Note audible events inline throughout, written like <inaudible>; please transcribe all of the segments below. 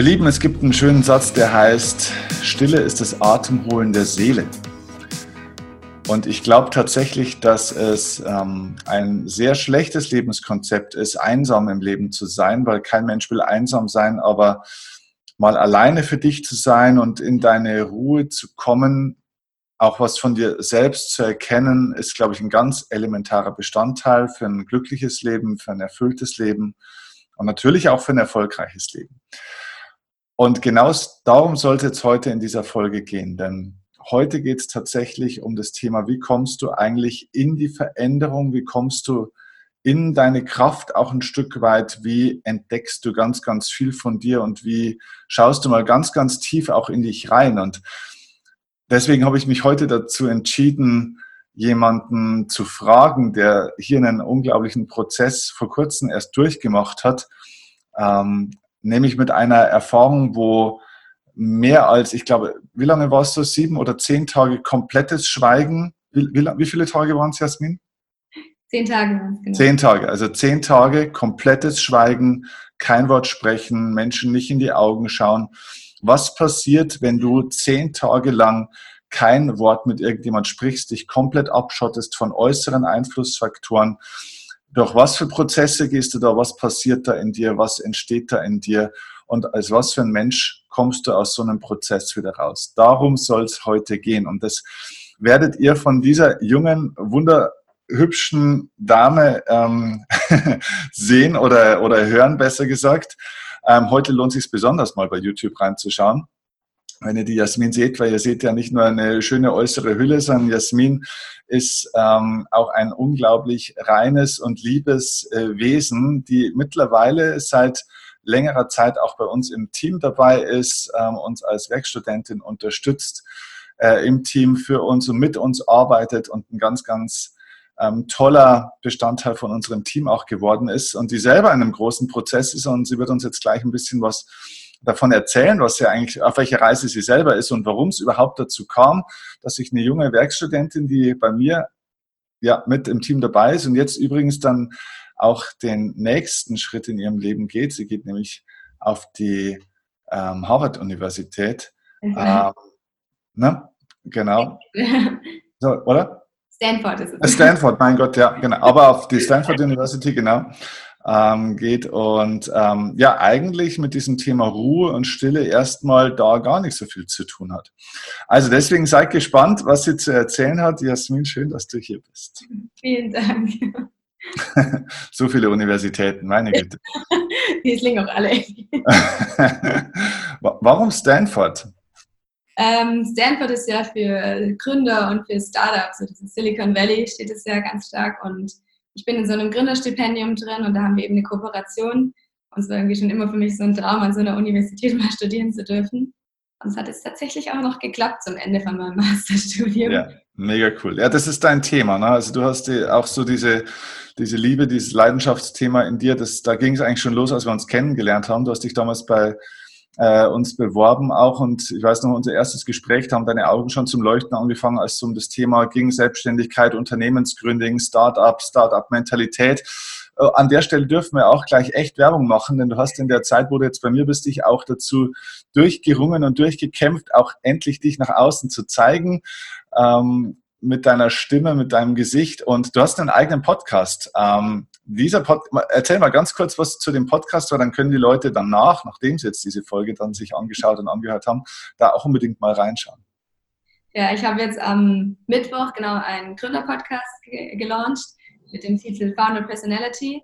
Ihr Lieben, es gibt einen schönen Satz, der heißt, Stille ist das Atemholen der Seele. Und ich glaube tatsächlich, dass es ähm, ein sehr schlechtes Lebenskonzept ist, einsam im Leben zu sein, weil kein Mensch will einsam sein, aber mal alleine für dich zu sein und in deine Ruhe zu kommen, auch was von dir selbst zu erkennen, ist, glaube ich, ein ganz elementarer Bestandteil für ein glückliches Leben, für ein erfülltes Leben und natürlich auch für ein erfolgreiches Leben. Und genau darum sollte es heute in dieser Folge gehen, denn heute geht es tatsächlich um das Thema, wie kommst du eigentlich in die Veränderung, wie kommst du in deine Kraft auch ein Stück weit, wie entdeckst du ganz, ganz viel von dir und wie schaust du mal ganz, ganz tief auch in dich rein. Und deswegen habe ich mich heute dazu entschieden, jemanden zu fragen, der hier einen unglaublichen Prozess vor kurzem erst durchgemacht hat, ähm, nämlich mit einer Erfahrung, wo mehr als, ich glaube, wie lange warst du? Sieben oder zehn Tage komplettes Schweigen. Wie, wie, wie viele Tage waren es, Jasmin? Zehn Tage genau. Zehn Tage, also zehn Tage komplettes Schweigen, kein Wort sprechen, Menschen nicht in die Augen schauen. Was passiert, wenn du zehn Tage lang kein Wort mit irgendjemand sprichst, dich komplett abschottest von äußeren Einflussfaktoren? Durch was für Prozesse gehst du da, was passiert da in dir, was entsteht da in dir? Und als was für ein Mensch kommst du aus so einem Prozess wieder raus. Darum soll es heute gehen. Und das werdet ihr von dieser jungen, wunderhübschen Dame ähm, <laughs> sehen oder, oder hören, besser gesagt. Ähm, heute lohnt es sich besonders mal bei YouTube reinzuschauen wenn ihr die Jasmin seht, weil ihr seht ja nicht nur eine schöne äußere Hülle, sondern Jasmin ist ähm, auch ein unglaublich reines und liebes äh, Wesen, die mittlerweile seit längerer Zeit auch bei uns im Team dabei ist, ähm, uns als Werkstudentin unterstützt, äh, im Team für uns und mit uns arbeitet und ein ganz, ganz ähm, toller Bestandteil von unserem Team auch geworden ist. Und die selber in einem großen Prozess ist und sie wird uns jetzt gleich ein bisschen was davon erzählen, was sie eigentlich, auf welcher Reise sie selber ist und warum es überhaupt dazu kam, dass sich eine junge Werkstudentin, die bei mir ja mit im Team dabei ist und jetzt übrigens dann auch den nächsten Schritt in ihrem Leben geht. Sie geht nämlich auf die ähm, Harvard-Universität. Mhm. Ähm, ne? Genau. <laughs> So, oder? Stanford ist es. Stanford, mein Gott, ja, genau. Aber auf die <laughs> Stanford University, genau ähm, geht und ähm, ja, eigentlich mit diesem Thema Ruhe und Stille erstmal da gar nicht so viel zu tun hat. Also deswegen seid gespannt, was sie zu erzählen hat. Jasmin, schön, dass du hier bist. Vielen Dank. <laughs> so viele Universitäten, meine Güte. <laughs> Die klingen auch alle. <laughs> Warum Stanford? Ähm, Stanford ist ja für Gründer und für Startups, also Silicon Valley steht es ja ganz stark und ich bin in so einem Gründerstipendium drin und da haben wir eben eine Kooperation. Und es war irgendwie schon immer für mich so ein Traum, an so einer Universität <laughs> mal studieren zu dürfen. Und es hat jetzt tatsächlich auch noch geklappt zum Ende von meinem <laughs> Masterstudium. Ja, mega cool. Ja, das ist dein Thema. Ne? Also du hast die, auch so diese, diese Liebe, dieses Leidenschaftsthema in dir. Das, da ging es eigentlich schon los, als wir uns kennengelernt haben. Du hast dich damals bei äh, uns beworben auch und ich weiß noch, unser erstes Gespräch, da haben deine Augen schon zum Leuchten angefangen, als es um das Thema ging, Selbstständigkeit, Unternehmensgründing, Startup, Startup-Mentalität. Äh, an der Stelle dürfen wir auch gleich echt Werbung machen, denn du hast in der Zeit, wo du jetzt bei mir bist, dich auch dazu durchgerungen und durchgekämpft, auch endlich dich nach außen zu zeigen. Ähm, mit deiner Stimme, mit deinem Gesicht und du hast einen eigenen Podcast. Ähm, dieser Pod erzähl mal ganz kurz was zu dem Podcast, weil dann können die Leute danach, nachdem sie jetzt diese Folge dann sich angeschaut und angehört haben, da auch unbedingt mal reinschauen. Ja, ich habe jetzt am Mittwoch genau einen Gründer-Podcast ge gelauncht mit dem Titel Founder Personality,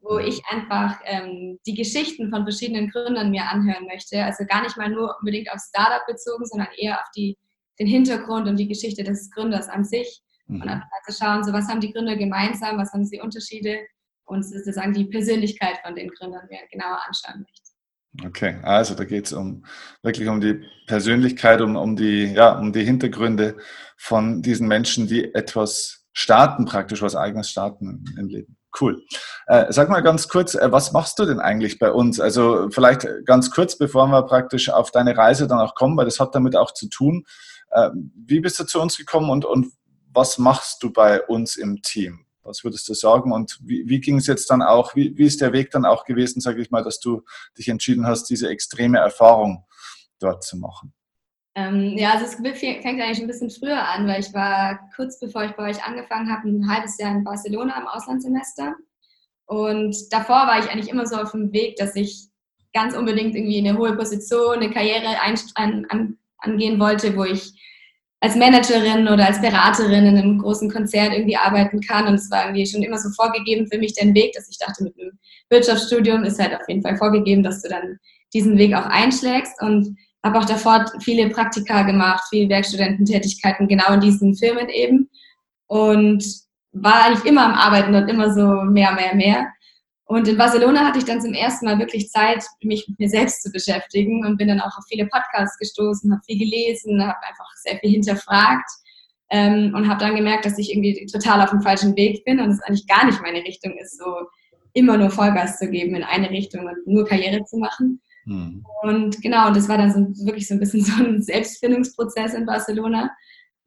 wo ich einfach ähm, die Geschichten von verschiedenen Gründern mir anhören möchte. Also gar nicht mal nur unbedingt auf Startup bezogen, sondern eher auf die, den Hintergrund und die Geschichte des Gründers an sich. Mhm. Und einfach zu schauen, so was haben die Gründer gemeinsam, was haben sie Unterschiede und sozusagen die Persönlichkeit von den Gründern genauer anschauen möchte. Okay, also da geht es um wirklich um die Persönlichkeit, um, um, die, ja, um die Hintergründe von diesen Menschen, die etwas starten, praktisch was eigenes starten im Leben. Cool. Äh, sag mal ganz kurz, äh, was machst du denn eigentlich bei uns? Also vielleicht ganz kurz, bevor wir praktisch auf deine Reise dann auch kommen, weil das hat damit auch zu tun. Äh, wie bist du zu uns gekommen und, und was machst du bei uns im Team? Was würdest du sagen? Und wie, wie ging es jetzt dann auch, wie, wie ist der Weg dann auch gewesen, sage ich mal, dass du dich entschieden hast, diese extreme Erfahrung dort zu machen? Ähm, ja, also es fängt eigentlich ein bisschen früher an, weil ich war kurz bevor ich bei euch angefangen habe, ein halbes Jahr in Barcelona im Auslandssemester. Und davor war ich eigentlich immer so auf dem Weg, dass ich ganz unbedingt irgendwie eine hohe Position, eine Karriere an, an, angehen wollte, wo ich als Managerin oder als Beraterin in einem großen Konzert irgendwie arbeiten kann. Und es war irgendwie schon immer so vorgegeben für mich den Weg, dass ich dachte, mit einem Wirtschaftsstudium ist halt auf jeden Fall vorgegeben, dass du dann diesen Weg auch einschlägst. Und habe auch davor viele Praktika gemacht, viele Werkstudententätigkeiten, genau in diesen Firmen eben. Und war eigentlich immer am Arbeiten und immer so mehr, mehr, mehr. Und in Barcelona hatte ich dann zum ersten Mal wirklich Zeit, mich mit mir selbst zu beschäftigen und bin dann auch auf viele Podcasts gestoßen, habe viel gelesen, habe einfach sehr viel hinterfragt ähm, und habe dann gemerkt, dass ich irgendwie total auf dem falschen Weg bin und es eigentlich gar nicht meine Richtung ist, so immer nur Vollgas zu geben in eine Richtung und nur Karriere zu machen. Mhm. Und genau, und das war dann so, wirklich so ein bisschen <laughs> so ein Selbstfindungsprozess in Barcelona.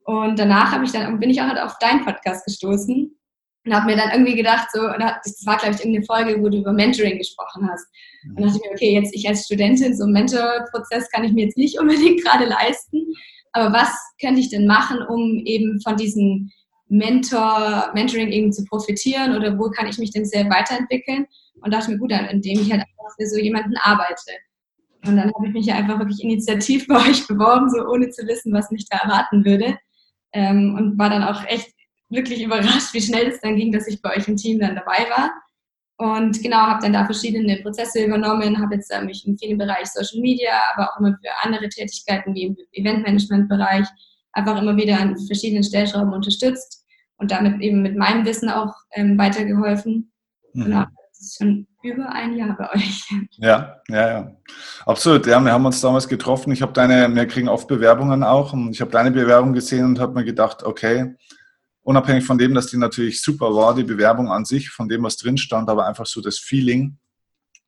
Und danach habe ich dann, bin ich auch halt auf deinen Podcast gestoßen und habe mir dann irgendwie gedacht, so, das war, glaube ich, irgendeine Folge, wo du über Mentoring gesprochen hast. Und dann dachte ich mir, okay, jetzt ich als Studentin, so einen Mentorprozess kann ich mir jetzt nicht <laughs> unbedingt gerade leisten. Aber was könnte ich denn machen, um eben von diesem Mentor, Mentoring eben zu profitieren oder wo kann ich mich denn sehr weiterentwickeln? Und dachte mir, gut, dann, indem ich halt einfach für so jemanden arbeite. Und dann habe ich mich ja einfach wirklich initiativ <laughs> bei euch beworben, so ohne zu wissen, was mich da erwarten würde. Ähm, und war dann auch echt wirklich überrascht, wie schnell es dann ging, dass ich bei euch im Team dann dabei war. Und genau, habe dann da verschiedene Prozesse übernommen, habe jetzt äh, mich in vielen Bereich Social Media, aber auch immer für andere Tätigkeiten wie im Eventmanagement-Bereich einfach immer wieder an verschiedenen Stellschrauben unterstützt und damit eben mit meinem Wissen auch ähm, weitergeholfen. Mhm. Genau, das ist schon über ein Jahr bei euch. <laughs> Ja, ja, ja. Absolut. Ja, wir haben uns damals getroffen. Ich habe deine, wir kriegen oft Bewerbungen auch und ich habe deine Bewerbung gesehen und habe mir gedacht, okay, unabhängig von dem, dass die natürlich super war, die Bewerbung an sich, von dem, was drin stand, aber einfach so das Feeling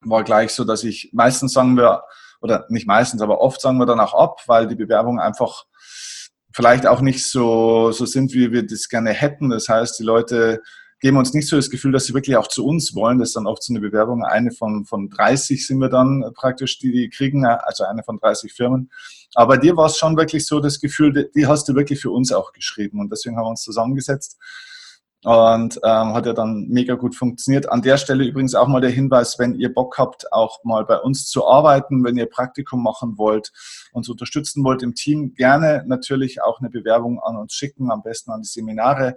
war gleich so, dass ich meistens sagen wir, oder nicht meistens, aber oft sagen wir dann auch ab, weil die Bewerbungen einfach vielleicht auch nicht so, so sind, wie wir das gerne hätten. Das heißt, die Leute geben uns nicht so das Gefühl, dass sie wirklich auch zu uns wollen. Das ist dann oft so eine Bewerbung. Eine von, von 30 sind wir dann praktisch, die die kriegen, also eine von 30 Firmen. Aber dir war es schon wirklich so das Gefühl, die hast du wirklich für uns auch geschrieben. Und deswegen haben wir uns zusammengesetzt. Und ähm, hat ja dann mega gut funktioniert. An der Stelle übrigens auch mal der Hinweis, wenn ihr Bock habt, auch mal bei uns zu arbeiten, wenn ihr Praktikum machen wollt, uns unterstützen wollt im Team, gerne natürlich auch eine Bewerbung an uns schicken, am besten an die Seminare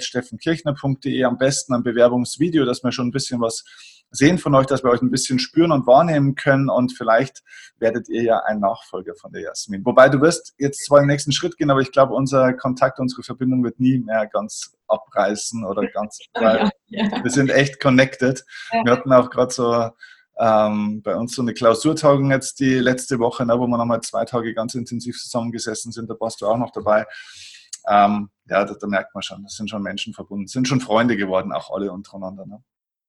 steffenkirchner.de, am besten ein Bewerbungsvideo, dass wir schon ein bisschen was sehen von euch, dass wir euch ein bisschen spüren und wahrnehmen können und vielleicht werdet ihr ja ein Nachfolger von der Jasmin. Wobei du wirst jetzt zwar im nächsten Schritt gehen, aber ich glaube, unser Kontakt, unsere Verbindung wird nie mehr ganz abreißen oder ganz, <laughs> ja, ja. wir sind echt connected. Ja. Wir hatten auch gerade so ähm, bei uns so eine Klausurtagung jetzt die letzte Woche, ne, wo wir nochmal zwei Tage ganz intensiv zusammengesessen sind, da warst du auch noch dabei ähm, ja, da, da, merkt man schon, das sind schon Menschen verbunden, sind schon Freunde geworden, auch alle untereinander. Ne?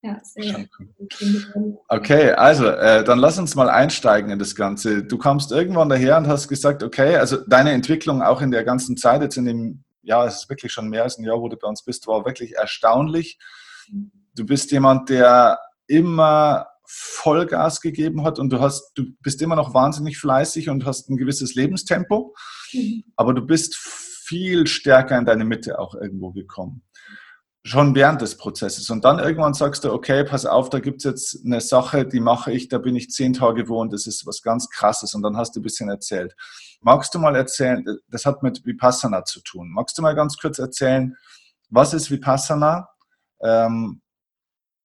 Ja, sehr. Cool. Okay, also äh, dann lass uns mal einsteigen in das Ganze. Du kamst irgendwann daher und hast gesagt, okay, also deine Entwicklung auch in der ganzen Zeit, jetzt in dem, ja, es ist wirklich schon mehr als ein Jahr, wo du bei uns bist, war wirklich erstaunlich. Du bist jemand, der immer Vollgas gegeben hat und du hast, du bist immer noch wahnsinnig fleißig und hast ein gewisses Lebenstempo, mhm. aber du bist viel stärker in deine Mitte auch irgendwo gekommen. Schon während des Prozesses. Und dann irgendwann sagst du, okay, pass auf, da gibt es jetzt eine Sache, die mache ich, da bin ich zehn Tage wo und das ist was ganz Krasses. Und dann hast du ein bisschen erzählt. Magst du mal erzählen, das hat mit Vipassana zu tun. Magst du mal ganz kurz erzählen, was ist Vipassana? Ähm,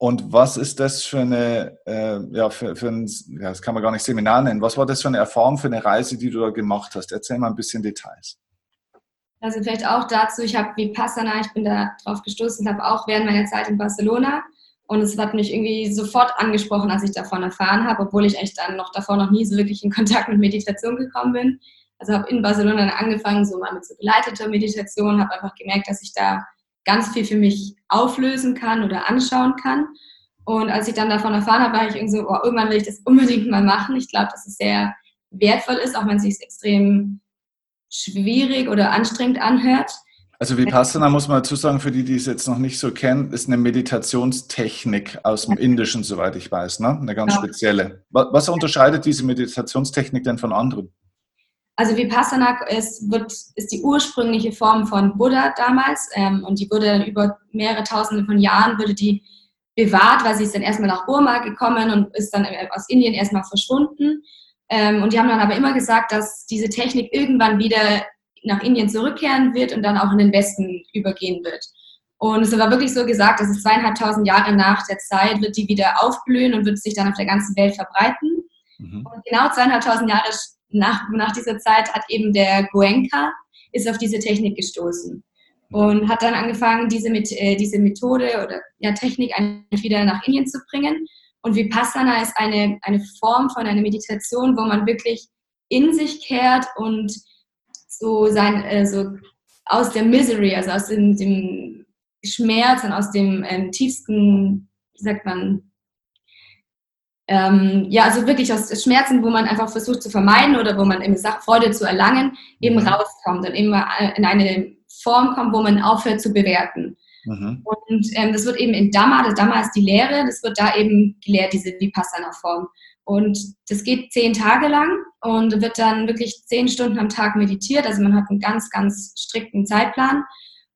und was ist das für eine, äh, ja, für, für ein, ja, das kann man gar nicht Seminar nennen. Was war das für eine Erfahrung, für eine Reise, die du da gemacht hast? Erzähl mal ein bisschen Details. Also vielleicht auch dazu, ich habe Vipassana, ich bin da drauf gestoßen, habe auch während meiner Zeit in Barcelona und es hat mich irgendwie sofort angesprochen, als ich davon erfahren habe, obwohl ich echt dann noch davor noch nie so wirklich in Kontakt mit Meditation gekommen bin. Also habe in Barcelona angefangen, so mal mit so geleiteter Meditation, habe einfach gemerkt, dass ich da ganz viel für mich auflösen kann oder anschauen kann. Und als ich dann davon erfahren habe, war ich irgendwie so, oh, irgendwann will ich das unbedingt mal machen. Ich glaube, dass es sehr wertvoll ist, auch wenn es sich extrem schwierig oder anstrengend anhört. Also Vipassana muss man dazu sagen, für die, die es jetzt noch nicht so kennen, ist eine Meditationstechnik aus dem Indischen, soweit ich weiß, ne? Eine ganz ja. spezielle. Was unterscheidet diese Meditationstechnik denn von anderen? Also Vipassana ist, wird, ist die ursprüngliche Form von Buddha damals ähm, und die wurde dann über mehrere Tausende von Jahren wurde die bewahrt, weil sie ist dann erstmal nach Burma gekommen und ist dann aus Indien erstmal verschwunden. Ähm, und die haben dann aber immer gesagt, dass diese Technik irgendwann wieder nach Indien zurückkehren wird und dann auch in den Westen übergehen wird. Und es war wirklich so gesagt, dass es zweieinhalbtausend Jahre nach der Zeit wird die wieder aufblühen und wird sich dann auf der ganzen Welt verbreiten. Mhm. Und genau zweieinhalbtausend Jahre nach, nach dieser Zeit hat eben der Goenka ist auf diese Technik gestoßen und hat dann angefangen, diese, äh, diese Methode oder ja, Technik eigentlich wieder nach Indien zu bringen. Und Vipassana ist eine, eine Form von einer Meditation, wo man wirklich in sich kehrt und so sein, äh, so aus der Misery, also aus dem, dem Schmerz und aus dem ähm, tiefsten, wie sagt man, ähm, ja, also wirklich aus Schmerzen, wo man einfach versucht zu vermeiden oder wo man eben Freude zu erlangen, eben mhm. rauskommt und eben in eine Form kommt, wo man aufhört zu bewerten. Mhm. Und ähm, das wird eben in Dhamma, das Dhamma ist die Lehre, das wird da eben gelehrt, diese Vipassana-Form. Und das geht zehn Tage lang und wird dann wirklich zehn Stunden am Tag meditiert. Also man hat einen ganz, ganz strikten Zeitplan.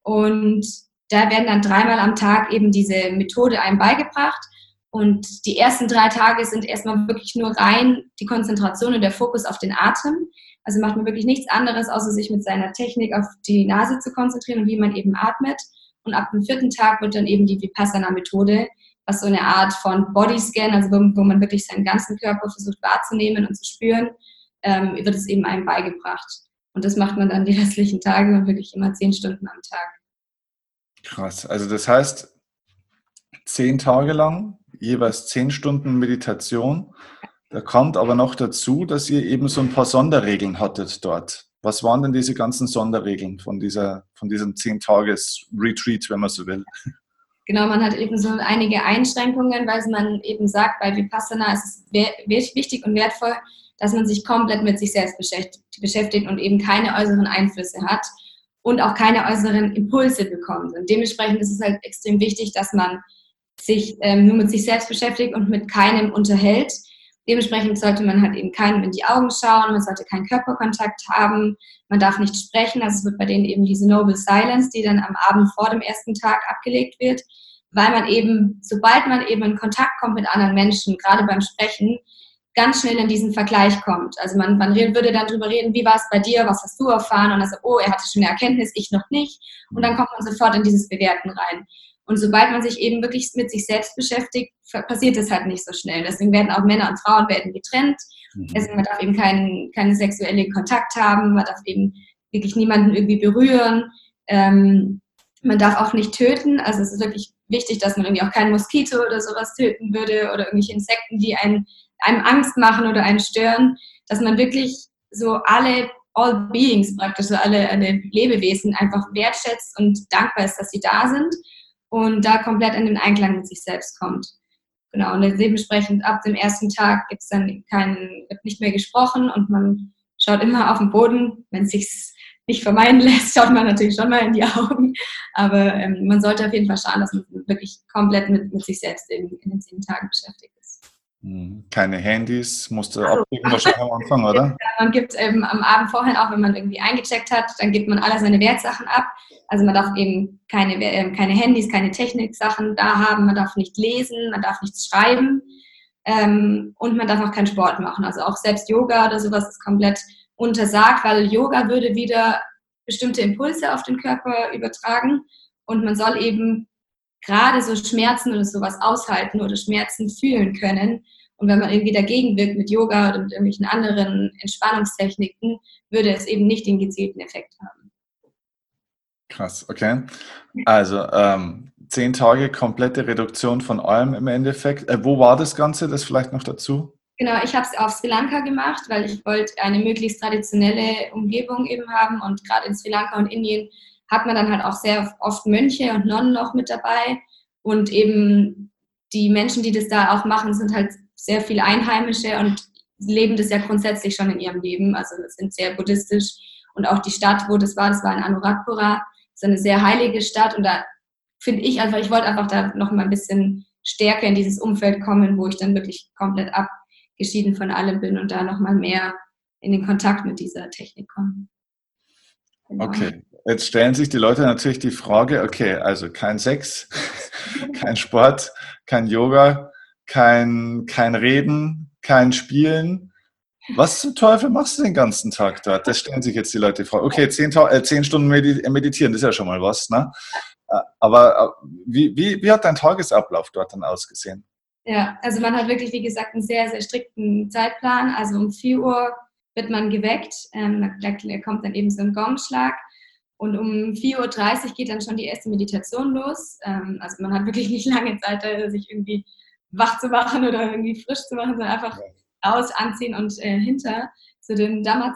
Und da werden dann dreimal am Tag eben diese Methode einem beigebracht. Und die ersten drei Tage sind erstmal wirklich nur rein die Konzentration und der Fokus auf den Atem. Also macht man wirklich nichts anderes, außer sich mit seiner Technik auf die Nase zu konzentrieren und wie man eben atmet. Und ab dem vierten Tag wird dann eben die Vipassana-Methode was so eine Art von Bodyscan, also wo, wo, man wirklich seinen ganzen Körper versucht wahrzunehmen und zu spüren, ähm, wird es eben einem beigebracht. Und das macht man dann die <laughs> restlichen Tage und wirklich immer zehn Stunden am Tag. Krass. Also das heißt, zehn Tage lang, jeweils zehn Stunden Meditation. Da kommt aber noch dazu, dass ihr eben so ein paar Sonderregeln hattet dort. Was waren denn diese ganzen Sonderregeln von, dieser, von diesem Zehn-Tages-Retreat, wenn man so will? Genau, man hat eben so einige Einschränkungen, weil man eben sagt, bei Vipassana ist es wichtig und wertvoll, dass man sich komplett mit sich selbst beschäftigt und eben keine äußeren Einflüsse hat und auch keine äußeren Impulse bekommt. Und dementsprechend ist es halt extrem wichtig, dass man sich ähm, nur mit sich selbst beschäftigt und mit keinem unterhält. Dementsprechend sollte man halt eben keinem in die Augen schauen, man sollte keinen Körperkontakt haben, man darf nicht sprechen. Also es wird bei denen eben diese Noble Silence, die dann am Abend vor dem ersten Tag abgelegt wird, weil man eben, sobald man eben in Kontakt kommt mit anderen Menschen, gerade beim Sprechen, ganz schnell in diesen Vergleich kommt. Also man, man würde dann drüber reden, wie war es bei dir, was hast du erfahren? Und dann so, oh, er hatte schon eine Erkenntnis, ich noch nicht. Und dann kommt man sofort in dieses Bewerten rein. Und sobald man sich eben wirklich mit sich selbst beschäftigt, passiert es halt nicht so schnell. Deswegen werden auch Männer und Frauen werden getrennt. Mhm. Deswegen man darf eben keinen, keinen sexuellen Kontakt haben, man darf eben wirklich niemanden irgendwie berühren. Ähm, man darf auch nicht töten. Also es ist wirklich wichtig, dass man irgendwie auch keinen Moskito oder sowas töten würde oder irgendwelche Insekten, die einen, einem Angst machen oder einen stören. Dass man wirklich so alle All Beings praktisch, so alle, alle Lebewesen einfach wertschätzt und dankbar ist, dass sie da sind und da komplett in den Einklang mit sich selbst kommt. Genau, und dementsprechend ab dem ersten Tag gibt es dann keinen, wird nicht mehr gesprochen und man schaut immer auf den Boden. Wenn es sich nicht vermeiden <laughs> lässt, schaut man natürlich schon mal in die Augen. Aber ähm, man sollte auf jeden Fall schauen, dass man wirklich komplett mit, mit sich selbst in, in den zehn Tagen beschäftigt ist. Hm, keine Handys, musste also, abgeben wahrscheinlich am Anfang, oder? <laughs> Man gibt eben am Abend vorher, auch wenn man irgendwie eingecheckt hat, dann gibt man alle seine Wertsachen ab. Also man darf eben keine, äh, keine Handys, keine Techniksachen da haben, man darf nicht lesen, man darf nichts schreiben ähm, und man darf auch keinen Sport machen. Also auch selbst Yoga oder sowas ist komplett untersagt, weil Yoga würde wieder bestimmte Impulse auf den Körper übertragen und man soll eben gerade so Schmerzen oder sowas aushalten oder Schmerzen fühlen können. Und wenn man irgendwie dagegen wirkt mit Yoga oder mit irgendwelchen anderen Entspannungstechniken, würde es eben nicht den gezielten Effekt haben. Krass, okay. Also ähm, zehn Tage komplette Reduktion von allem im Endeffekt. Äh, wo war das Ganze? Das vielleicht noch dazu? Genau, ich habe es auf Sri Lanka gemacht, weil ich wollte eine möglichst traditionelle Umgebung eben haben. Und gerade in Sri Lanka und Indien hat man dann halt auch sehr oft Mönche und Nonnen noch mit dabei. Und eben die Menschen, die das da auch machen, sind halt sehr viele Einheimische und leben das ja grundsätzlich schon in ihrem Leben. Also sind sehr buddhistisch. Und auch die Stadt, wo das war, das war in Anuradhapura ist eine sehr heilige Stadt und da finde ich einfach, ich wollte einfach da noch mal ein bisschen stärker in dieses Umfeld kommen, wo ich dann wirklich komplett abgeschieden von allem bin und da noch mal mehr in den Kontakt mit dieser Technik komme. Genau. Okay, jetzt stellen sich die Leute natürlich die Frage, okay, also kein Sex, <laughs> kein Sport, kein Yoga, kein, kein Reden, kein Spielen. Was zum Teufel machst du den ganzen Tag dort? Das stellen sich jetzt die Leute die Frage. Okay, zehn, äh, zehn Stunden meditieren, das ist ja schon mal was, ne? Äh, aber äh, wie, wie, wie hat dein Tagesablauf dort dann ausgesehen? Ja, also man hat wirklich, wie gesagt, einen sehr, sehr strikten Zeitplan. Also um 4 Uhr wird man geweckt, ähm, da kommt dann eben so ein Gongschlag und um 4.30 Uhr geht dann schon die erste Meditation los. Ähm, also man hat wirklich <laughs> nicht lange Zeit, sich irgendwie wach zu machen oder irgendwie frisch zu machen, sondern einfach raus, anziehen und äh, hinter zu dem Dhamma,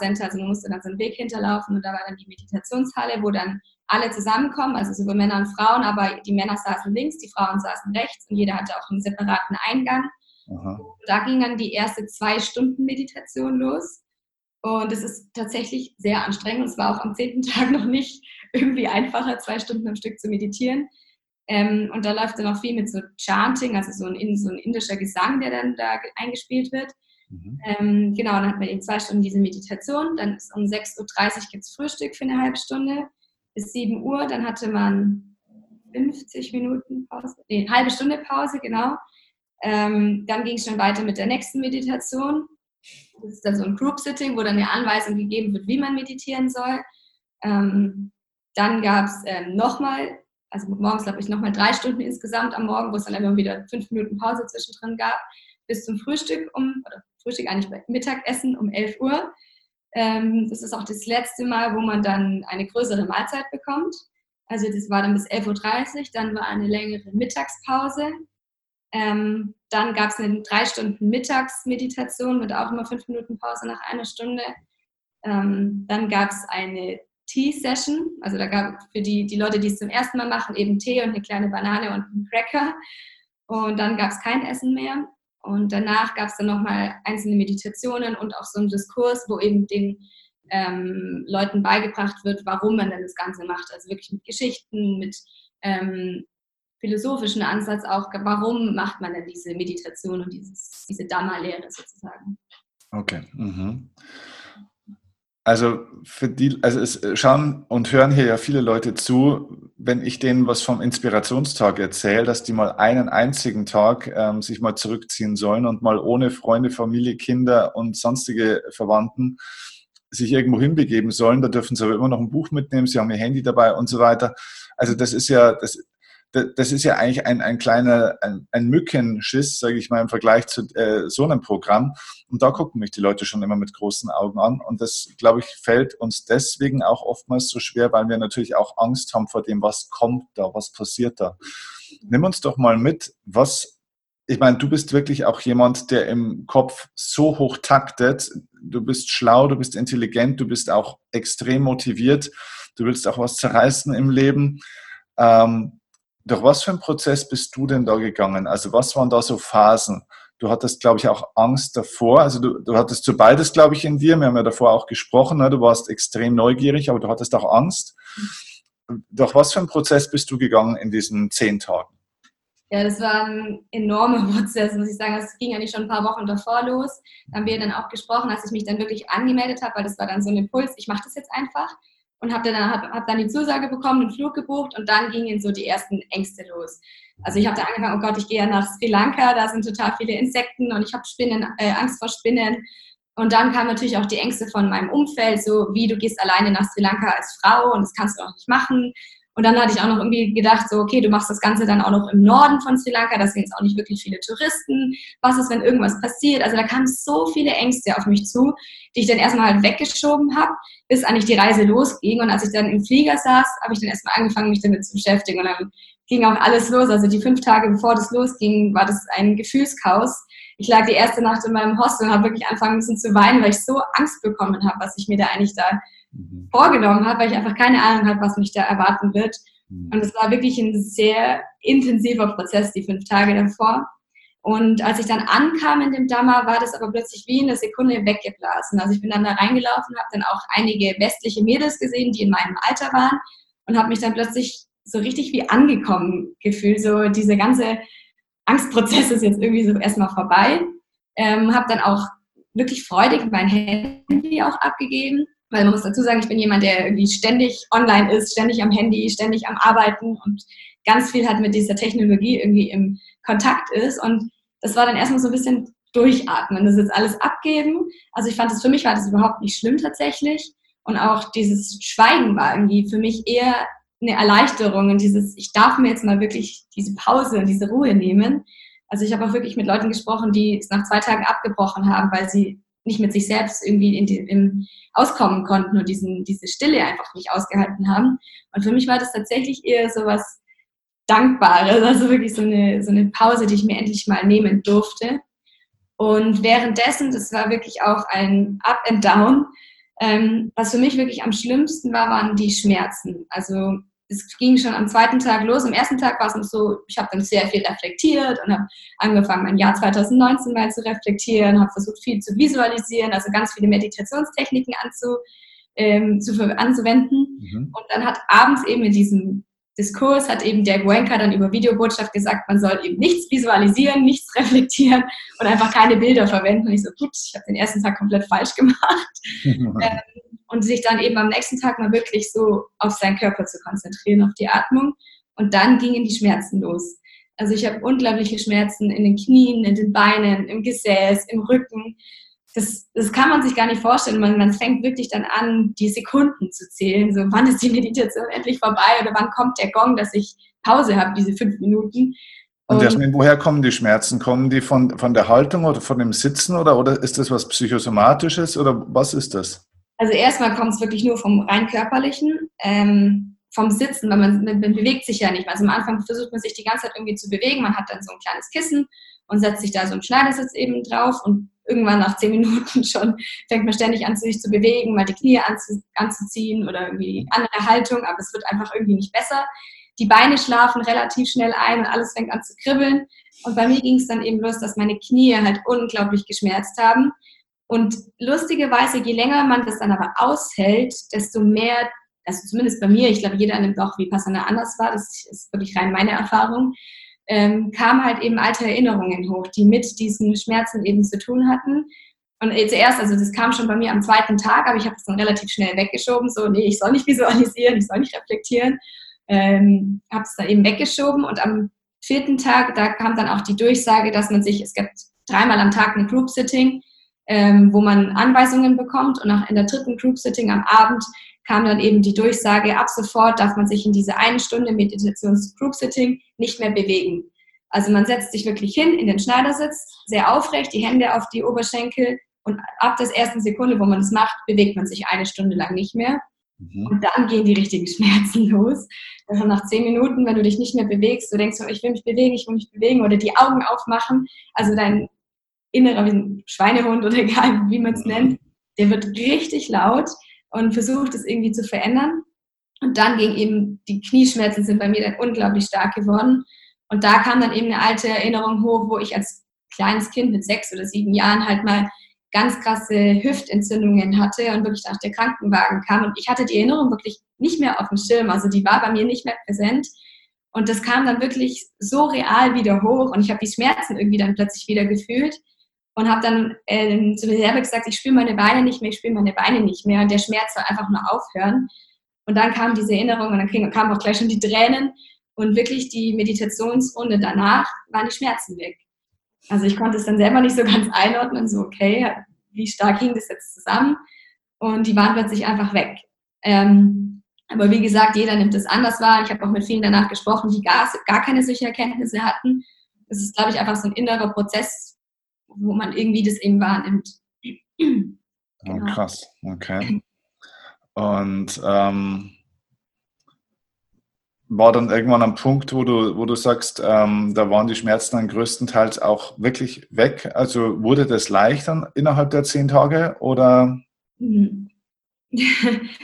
Center. Also man musste dann so einen Weg hinterlaufen und da war dann die Meditationshalle, wo dann alle zusammenkommen, also sowohl Männer und Frauen, aber die Männer saßen links, die Frauen saßen rechts und jeder hatte auch einen separaten Eingang. Da ging dann die erste zwei Stunden Meditation los. Und es ist tatsächlich sehr anstrengend. Es war auch am zehnten Tag noch nicht irgendwie einfacher, zwei Stunden am Stück zu meditieren. Ähm, und da läuft dann auch viel mit so Chanting, also so ein, so ein indischer Gesang, der dann da eingespielt wird. Mhm. Ähm, genau, dann hat man eben zwei Stunden diese Meditation. Dann ist um 6.30 Uhr gibt es Frühstück für eine halbe Stunde. Bis 7 Uhr, dann hatte man 50 Minuten Pause, nee, halbe Stunde Pause, genau. Ähm, dann ging es schon weiter mit der nächsten Meditation. Das ist dann so ein Group-Sitting, wo dann eine Anweisung gegeben wird, wie man meditieren soll. Ähm, dann gab es ähm, nochmal, also morgens glaube ich nochmal drei Stunden insgesamt am Morgen, wo es dann immer wieder fünf Minuten Pause zwischendrin gab, bis zum Frühstück um, oder Frühstück eigentlich bei Mittagessen um 11 Uhr. Ähm, das ist auch das letzte Mal, wo man dann eine größere Mahlzeit bekommt. Also das war dann bis 11.30 Uhr, dann war eine längere Mittagspause ähm, dann gab es eine drei Stunden Mittagsmeditation mit auch immer fünf Minuten Pause nach einer Stunde. Ähm, dann gab es eine Tea-Session, also da gab für die, die Leute, die es zum ersten Mal machen, eben Tee und eine kleine Banane und einen Cracker. Und dann gab es kein Essen mehr. Und danach gab es dann nochmal einzelne Meditationen und auch so einen Diskurs, wo eben den ähm, Leuten beigebracht wird, warum man denn das Ganze macht. Also wirklich mit Geschichten, mit ähm, philosophischen Ansatz auch, warum macht man denn diese Meditation und dieses, diese Dhamma-Lehre sozusagen. Okay. Mhm. Also für die, also es schauen und hören hier ja viele Leute zu, wenn ich denen was vom Inspirationstag erzähle, dass die mal einen einzigen Tag ähm, sich mal zurückziehen sollen und mal ohne Freunde, Familie, Kinder und sonstige Verwandten sich irgendwo hinbegeben sollen. Da dürfen sie aber immer noch ein Buch mitnehmen, sie haben ihr Handy dabei und so weiter. Also das ist ja, das, das ist ja eigentlich ein, ein kleiner, ein, ein Mückenschiss, sage ich mal, im Vergleich zu äh, so einem Programm. Und da gucken mich die Leute schon immer mit großen Augen an. Und das, glaube ich, fällt uns deswegen auch oftmals so schwer, weil wir natürlich auch Angst haben vor dem, was kommt da, was passiert da. Nimm uns doch mal mit, was, ich meine, du bist wirklich auch jemand, der im Kopf so hoch taktet. Du bist schlau, du bist intelligent, du bist auch extrem motiviert. Du willst auch was zerreißen im Leben. Ähm, durch was für einen Prozess bist du denn da gegangen? Also was waren da so Phasen? Du hattest, glaube ich, auch Angst davor. Also du, du hattest so beides, glaube ich, in dir. Wir haben ja davor auch gesprochen. Ne? Du warst extrem neugierig, aber du hattest auch Angst. Durch was für einen Prozess bist du gegangen in diesen zehn Tagen? Ja, das war ein enormer <laughs> Prozess, muss ich sagen. Das ging eigentlich schon ein paar Wochen davor los. Da haben wir dann auch gesprochen, als ich mich dann wirklich angemeldet habe, weil das war dann so ein Impuls, ich mache das jetzt einfach und habe dann, hab, hab dann die Zusage bekommen, einen Flug gebucht und dann gingen so die ersten Ängste los. Also ich habe da angefangen, oh Gott, ich gehe ja nach Sri Lanka, da sind total viele Insekten und ich habe Spinnen, äh, Angst vor Spinnen. Und dann kamen natürlich auch die Ängste von meinem Umfeld, so wie du gehst alleine nach Sri Lanka als Frau und das kannst du auch nicht machen. Und dann hatte ich auch noch irgendwie gedacht, so, okay, du machst das Ganze dann auch noch im Norden von Sri Lanka, da sind jetzt auch nicht wirklich viele Touristen. Was ist, wenn irgendwas passiert? Also da kamen so viele Ängste auf mich zu, die ich dann erstmal halt weggeschoben habe, bis eigentlich die Reise losging. Und als ich dann im Flieger saß, habe ich dann erstmal angefangen, mich damit zu beschäftigen. Und dann ging auch alles los. Also die fünf Tage bevor das losging, war das ein Gefühlschaos. Ich lag die erste Nacht in meinem Hostel und habe wirklich angefangen müssen zu weinen, weil ich so Angst bekommen habe, was ich mir da eigentlich da mhm. vorgenommen habe, weil ich einfach keine Ahnung hatte, was mich da erwarten wird. Mhm. Und es war wirklich ein sehr intensiver Prozess, die fünf Tage davor. Und als ich dann ankam in dem Dhamma, war das aber plötzlich wie in einer Sekunde weggeblasen. Also ich bin dann da reingelaufen, habe dann auch einige westliche Mädels gesehen, die in meinem Alter waren und habe mich dann plötzlich so richtig wie angekommen gefühlt. So diese ganze Angstprozess ist jetzt irgendwie so erstmal vorbei. Ähm, habe dann auch wirklich freudig mein Handy auch abgegeben, weil man muss dazu sagen, ich bin jemand, der irgendwie ständig online ist, ständig am Handy, ständig am Arbeiten und ganz viel halt mit dieser Technologie irgendwie im Kontakt ist. Und das war dann erstmal so ein bisschen durchatmen, das jetzt alles abgeben. Also ich fand es für mich war das überhaupt nicht schlimm tatsächlich. Und auch dieses Schweigen war irgendwie für mich eher eine Erleichterung und dieses, ich darf mir jetzt mal wirklich diese Pause und diese Ruhe nehmen. Also ich habe auch wirklich mit Leuten gesprochen, die es nach zwei Tagen abgebrochen haben, weil sie nicht mit sich selbst irgendwie in im auskommen konnten und diesen, diese Stille einfach nicht ausgehalten haben. Und für mich war das tatsächlich eher so was Dankbares, also wirklich so eine, so eine Pause, die ich mir endlich mal nehmen durfte. Und währenddessen, das war wirklich auch ein Up and Down. Ähm, was für mich wirklich am schlimmsten war, waren die Schmerzen. Also es ging schon am zweiten Tag los. Am ersten Tag war es noch so, ich habe dann sehr viel reflektiert und habe angefangen, mein Jahr 2019 mal zu reflektieren, habe versucht, viel zu visualisieren, also ganz viele Meditationstechniken anzu, ähm, zu, anzuwenden. Mhm. Und dann hat abends eben in diesem Diskurs hat eben der Goenka dann über Videobotschaft gesagt, man soll eben nichts visualisieren, nichts <laughs> reflektieren und einfach keine Bilder verwenden. Und ich so, gut, ich habe den ersten Tag komplett falsch gemacht. <laughs> ähm, und sich dann eben am nächsten Tag mal wirklich so auf seinen Körper zu konzentrieren, auf die Atmung. Und dann gingen die Schmerzen los. Also ich habe unglaubliche Schmerzen in den Knien, in den Beinen, im Gesäß, im Rücken das, das kann man sich gar nicht vorstellen. Man, man fängt wirklich dann an, die Sekunden zu zählen. So, wann ist die Meditation endlich vorbei oder wann kommt der Gong, dass ich Pause habe, diese fünf Minuten. Und, Jasmin, woher kommen die Schmerzen? Kommen die von, von der Haltung oder von dem Sitzen oder, oder ist das was Psychosomatisches oder was ist das? Also erstmal kommt es wirklich nur vom rein körperlichen, ähm, vom Sitzen, weil man, man, bewegt sich ja nicht. Also am Anfang versucht man sich die ganze Zeit irgendwie zu bewegen. Man hat dann so ein kleines Kissen und setzt sich da so einen Schneidersitz eben drauf und irgendwann nach zehn Minuten <laughs> schon fängt man ständig an, sich zu bewegen, mal die Knie anzu, anzuziehen oder irgendwie andere Haltung, aber es wird einfach irgendwie nicht besser. Die Beine schlafen relativ schnell ein und alles fängt an zu kribbeln. Und bei mir ging es dann eben los, dass meine Knie halt unglaublich geschmerzt haben. Und lustigerweise, je länger man das dann aber aushält, desto mehr, also zumindest bei mir, ich glaube, jeder nimmt auch wie Passana anders war, das ist wirklich rein meine Erfahrung, ähm, kamen halt eben alte Erinnerungen hoch, die mit diesen Schmerzen eben zu tun hatten. Und zuerst, also das kam schon bei mir am zweiten Tag, aber ich habe es dann relativ schnell weggeschoben, so, nee, ich soll nicht visualisieren, ich soll nicht reflektieren. Ähm, habe es dann eben weggeschoben und am vierten Tag, da kam dann auch die Durchsage, dass man sich, es gibt dreimal am Tag ein Group-Sitting, ähm, wo man Anweisungen bekommt und nach in der dritten Group-Sitting am Abend kam dann eben die Durchsage, ab sofort darf man sich in diese eine Stunde Meditations-Group-Sitting nicht mehr bewegen. Also man setzt sich wirklich hin in den Schneidersitz, sehr aufrecht, die Hände auf die Oberschenkel und ab der ersten Sekunde, wo man das macht, bewegt man sich eine Stunde lang nicht mehr. Mhm. Und dann gehen die richtigen Schmerzen <laughs> los. Also nach zehn Minuten, wenn du dich nicht mehr bewegst, du denkst, ich will mich bewegen, ich will mich bewegen oder die Augen aufmachen, also dein innerer Schweinehund oder <laughs> egal, wie man es nennt, der wird richtig laut und versucht es irgendwie zu verändern. Und dann ging eben, die Knieschmerzen sind bei mir dann unglaublich stark geworden. Und da kam dann eben eine alte Erinnerung hoch, wo ich als kleines Kind mit sechs oder sieben Jahren halt mal ganz krasse Hüftentzündungen hatte und wirklich nach der Krankenwagen kam. Und ich hatte die Erinnerung wirklich nicht mehr auf dem Schirm. Also die war bei mir nicht mehr präsent. Und das kam dann wirklich so real wieder hoch und ich habe die Schmerzen irgendwie dann plötzlich wieder gefühlt und habe dann ähm, zu mir selber gesagt, ich spüre meine Beine nicht mehr, ich spüre meine Beine nicht mehr und der Schmerz soll einfach nur aufhören. Und dann kam diese Erinnerung und dann kamen auch gleich schon die Tränen und wirklich die Meditationsrunde danach waren die Schmerzen weg. Also ich konnte es dann selber nicht so <laughs> ganz einordnen, so okay, wie stark hing das jetzt zusammen und die waren plötzlich einfach weg. Ähm, aber wie gesagt, jeder nimmt es anders wahr. Ich habe auch mit vielen danach gesprochen, die gar, gar keine solche Erkenntnisse hatten. Das ist, glaube ich, einfach so ein innerer Prozess, wo man irgendwie das eben wahrnimmt. Ah, genau. Oh, krass, okay. Und ähm, war dann irgendwann ein Punkt, wo du, wo du sagst, ähm, da waren die Schmerzen dann größtenteils auch wirklich weg? Also wurde das leichter innerhalb der zehn Tage oder? Mhm. <laughs>